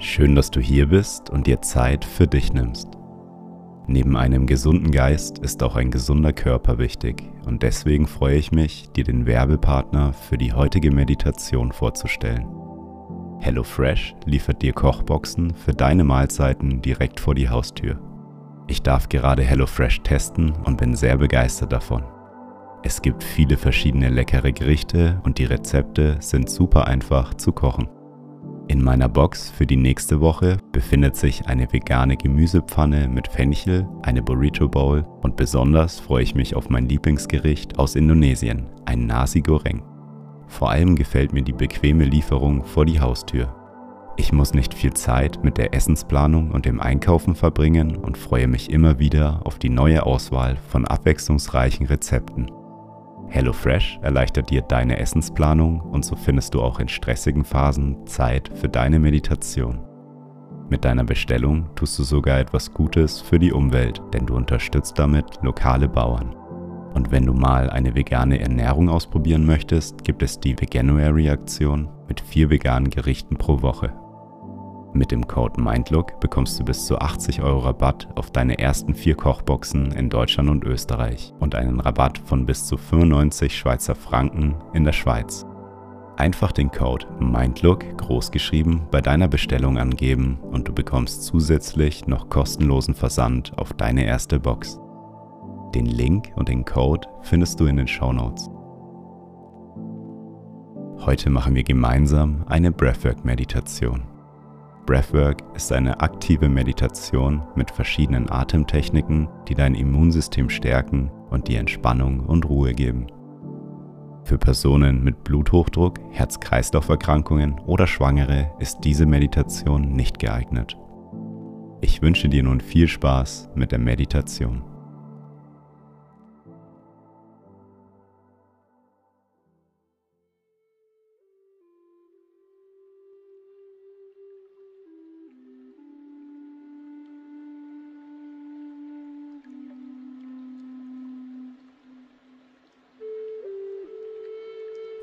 Schön, dass du hier bist und dir Zeit für dich nimmst. Neben einem gesunden Geist ist auch ein gesunder Körper wichtig und deswegen freue ich mich, dir den Werbepartner für die heutige Meditation vorzustellen. HelloFresh liefert dir Kochboxen für deine Mahlzeiten direkt vor die Haustür. Ich darf gerade HelloFresh testen und bin sehr begeistert davon. Es gibt viele verschiedene leckere Gerichte und die Rezepte sind super einfach zu kochen. In meiner Box für die nächste Woche befindet sich eine vegane Gemüsepfanne mit Fenchel, eine Burrito Bowl und besonders freue ich mich auf mein Lieblingsgericht aus Indonesien, ein Nasi Goreng. Vor allem gefällt mir die bequeme Lieferung vor die Haustür. Ich muss nicht viel Zeit mit der Essensplanung und dem Einkaufen verbringen und freue mich immer wieder auf die neue Auswahl von abwechslungsreichen Rezepten. HelloFresh erleichtert dir deine Essensplanung und so findest du auch in stressigen Phasen Zeit für deine Meditation. Mit deiner Bestellung tust du sogar etwas Gutes für die Umwelt, denn du unterstützt damit lokale Bauern. Und wenn du mal eine vegane Ernährung ausprobieren möchtest, gibt es die Veganuary-Aktion mit vier veganen Gerichten pro Woche. Mit dem Code MINDLOOK bekommst du bis zu 80 Euro Rabatt auf deine ersten vier Kochboxen in Deutschland und Österreich und einen Rabatt von bis zu 95 Schweizer Franken in der Schweiz. Einfach den Code MINDLOOK großgeschrieben bei deiner Bestellung angeben und du bekommst zusätzlich noch kostenlosen Versand auf deine erste Box. Den Link und den Code findest du in den Show Notes. Heute machen wir gemeinsam eine Breathwork-Meditation. Breathwork ist eine aktive Meditation mit verschiedenen Atemtechniken, die dein Immunsystem stärken und dir Entspannung und Ruhe geben. Für Personen mit Bluthochdruck, Herz-Kreislauf-Erkrankungen oder Schwangere ist diese Meditation nicht geeignet. Ich wünsche dir nun viel Spaß mit der Meditation.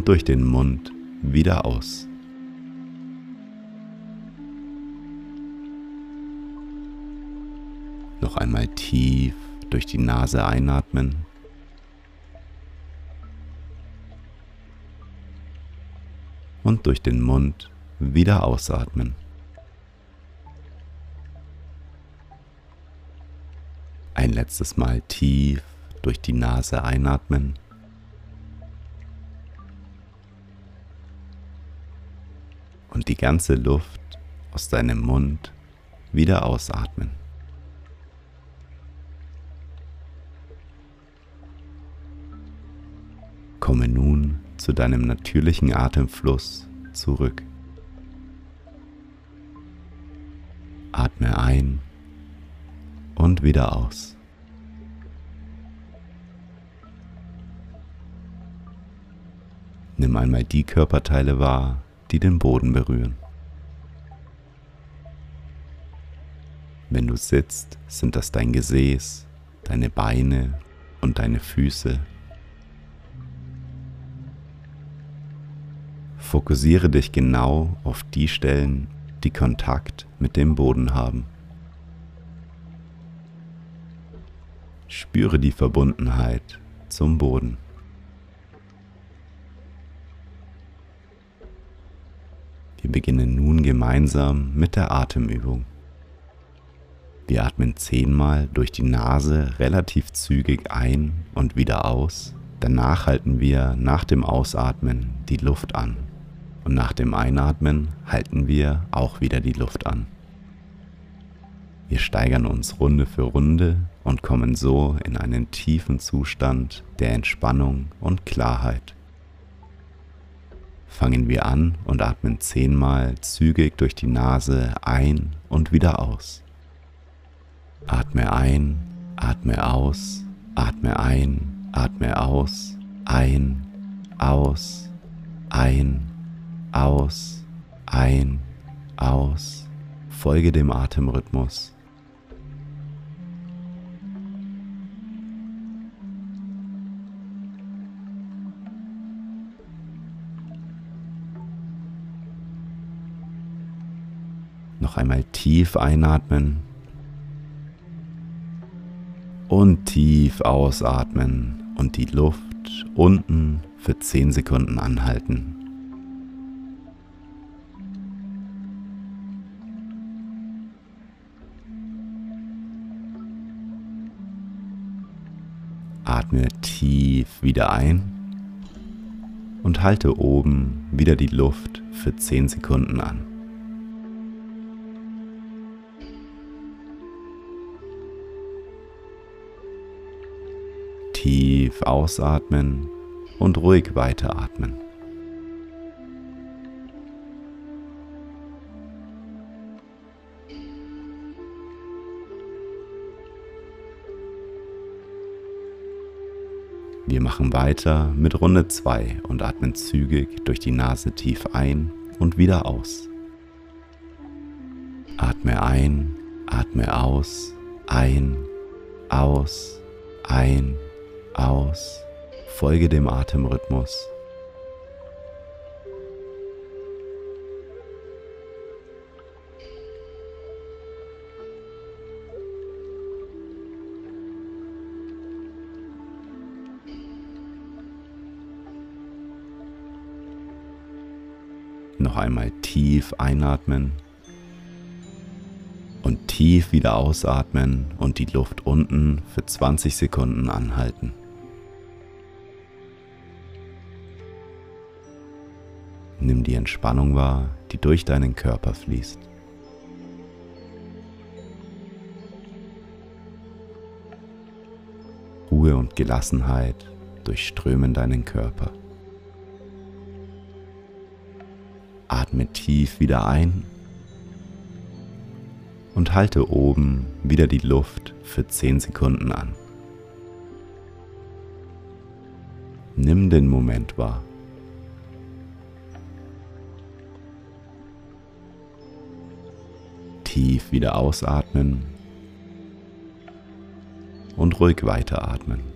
und durch den Mund wieder aus. Noch einmal tief durch die Nase einatmen. Und durch den Mund wieder ausatmen. Ein letztes Mal tief durch die Nase einatmen. Und die ganze Luft aus deinem Mund wieder ausatmen. Komme nun zu deinem natürlichen Atemfluss zurück. Atme ein und wieder aus. Nimm einmal die Körperteile wahr, die den Boden berühren. Wenn du sitzt, sind das dein Gesäß, deine Beine und deine Füße. Fokussiere dich genau auf die Stellen, die Kontakt mit dem Boden haben. Spüre die Verbundenheit zum Boden. Beginnen nun gemeinsam mit der Atemübung. Wir atmen zehnmal durch die Nase relativ zügig ein und wieder aus. Danach halten wir nach dem Ausatmen die Luft an. Und nach dem Einatmen halten wir auch wieder die Luft an. Wir steigern uns Runde für Runde und kommen so in einen tiefen Zustand der Entspannung und Klarheit. Fangen wir an und atmen zehnmal zügig durch die Nase ein und wieder aus. Atme ein, atme aus, atme ein, atme aus, ein, aus, ein, aus, ein, aus. Folge dem Atemrhythmus. Noch einmal tief einatmen und tief ausatmen und die Luft unten für 10 Sekunden anhalten. Atme tief wieder ein und halte oben wieder die Luft für 10 Sekunden an. Tief ausatmen und ruhig weiteratmen. Wir machen weiter mit Runde 2 und atmen zügig durch die Nase tief ein und wieder aus. Atme ein, atme aus, ein, aus, ein, aus. Folge dem Atemrhythmus. Noch einmal tief einatmen tief wieder ausatmen und die Luft unten für 20 Sekunden anhalten. Nimm die Entspannung wahr, die durch deinen Körper fließt. Ruhe und Gelassenheit durchströmen deinen Körper. Atme tief wieder ein und halte oben wieder die Luft für 10 Sekunden an. Nimm den Moment wahr. Tief wieder ausatmen und ruhig weiteratmen.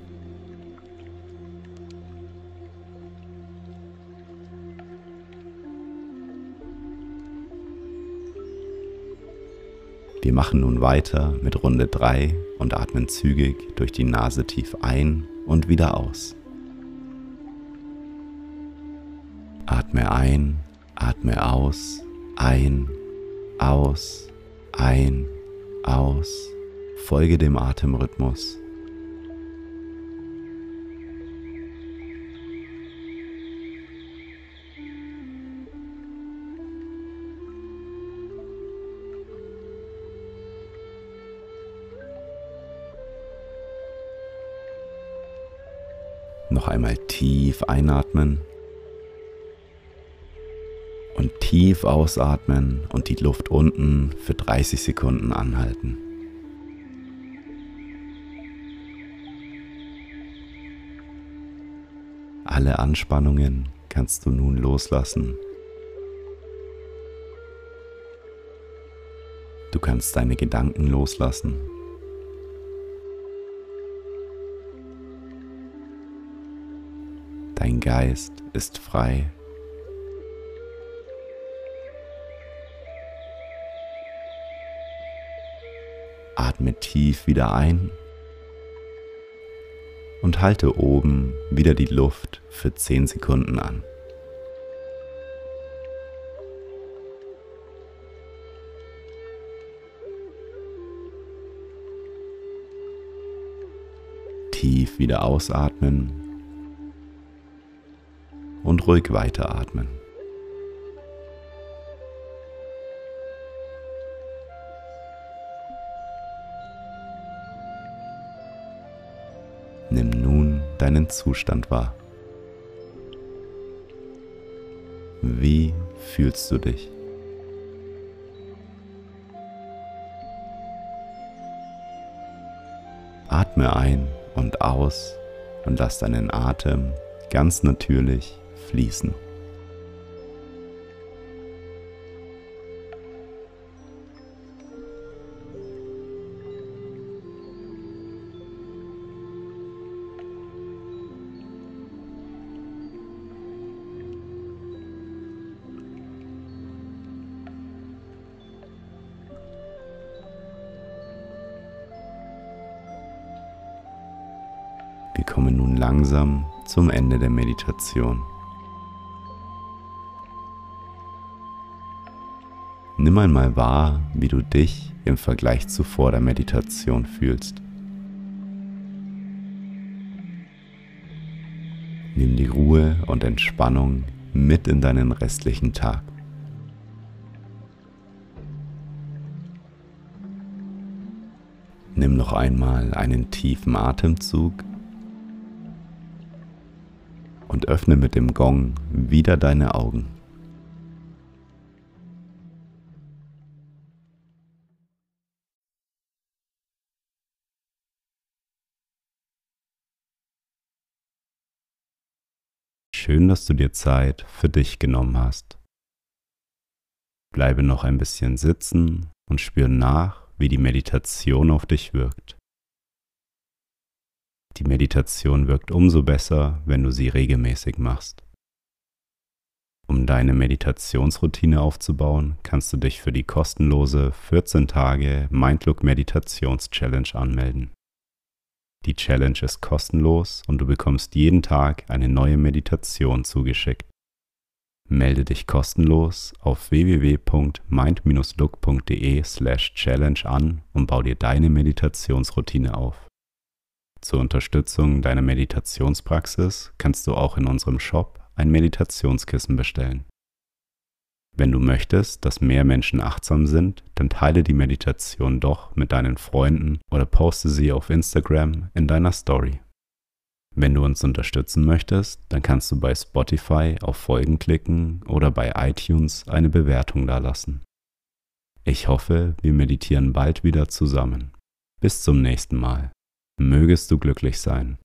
Wir machen nun weiter mit Runde 3 und atmen zügig durch die Nase tief ein und wieder aus. Atme ein, atme aus, ein, aus, ein, aus, folge dem Atemrhythmus. Noch einmal tief einatmen und tief ausatmen und die Luft unten für 30 Sekunden anhalten. Alle Anspannungen kannst du nun loslassen. Du kannst deine Gedanken loslassen. Dein Geist ist frei. Atme tief wieder ein und halte oben wieder die Luft für 10 Sekunden an. Tief wieder ausatmen und ruhig weiteratmen. deinen Zustand wahr. Wie fühlst du dich? Atme ein und aus und lass deinen Atem ganz natürlich fließen. Wir kommen nun langsam zum Ende der Meditation. Nimm einmal wahr, wie du dich im Vergleich zu vor der Meditation fühlst. Nimm die Ruhe und Entspannung mit in deinen restlichen Tag. Nimm noch einmal einen tiefen Atemzug und öffne mit dem Gong wieder deine Augen. Schön, dass du dir Zeit für dich genommen hast. Bleibe noch ein bisschen sitzen und spür nach, wie die Meditation auf dich wirkt. Die Meditation wirkt umso besser, wenn du sie regelmäßig machst. Um deine Meditationsroutine aufzubauen, kannst du dich für die kostenlose 14 Tage Mindlook Meditations Challenge anmelden. Die Challenge ist kostenlos und du bekommst jeden Tag eine neue Meditation zugeschickt. Melde dich kostenlos auf www.mind-look.de/challenge an und bau dir deine Meditationsroutine auf. Zur Unterstützung deiner Meditationspraxis kannst du auch in unserem Shop ein Meditationskissen bestellen. Wenn du möchtest, dass mehr Menschen achtsam sind, dann teile die Meditation doch mit deinen Freunden oder poste sie auf Instagram in deiner Story. Wenn du uns unterstützen möchtest, dann kannst du bei Spotify auf Folgen klicken oder bei iTunes eine Bewertung dalassen. Ich hoffe, wir meditieren bald wieder zusammen. Bis zum nächsten Mal. Mögest du glücklich sein.